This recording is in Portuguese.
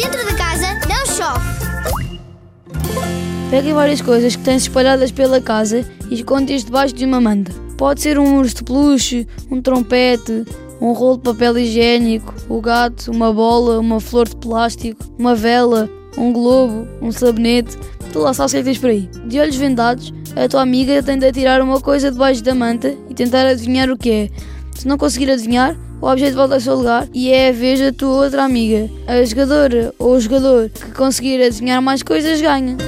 Dentro de casa não chove. Peguem várias coisas que tens espalhadas pela casa e esconde-as debaixo de uma manta. Pode ser um urso de peluche, um trompete, um rolo de papel higiênico, o gato, uma bola, uma flor de plástico, uma vela, um globo, um sabonete. Tu lá sabes o que tens por aí. De olhos vendados, a tua amiga tenta tirar uma coisa debaixo da manta e tentar adivinhar o que é. Se não conseguir adivinhar, o objeto volta ao seu lugar e é a vez da tua outra amiga. A jogadora ou o jogador que conseguir adivinhar mais coisas ganha.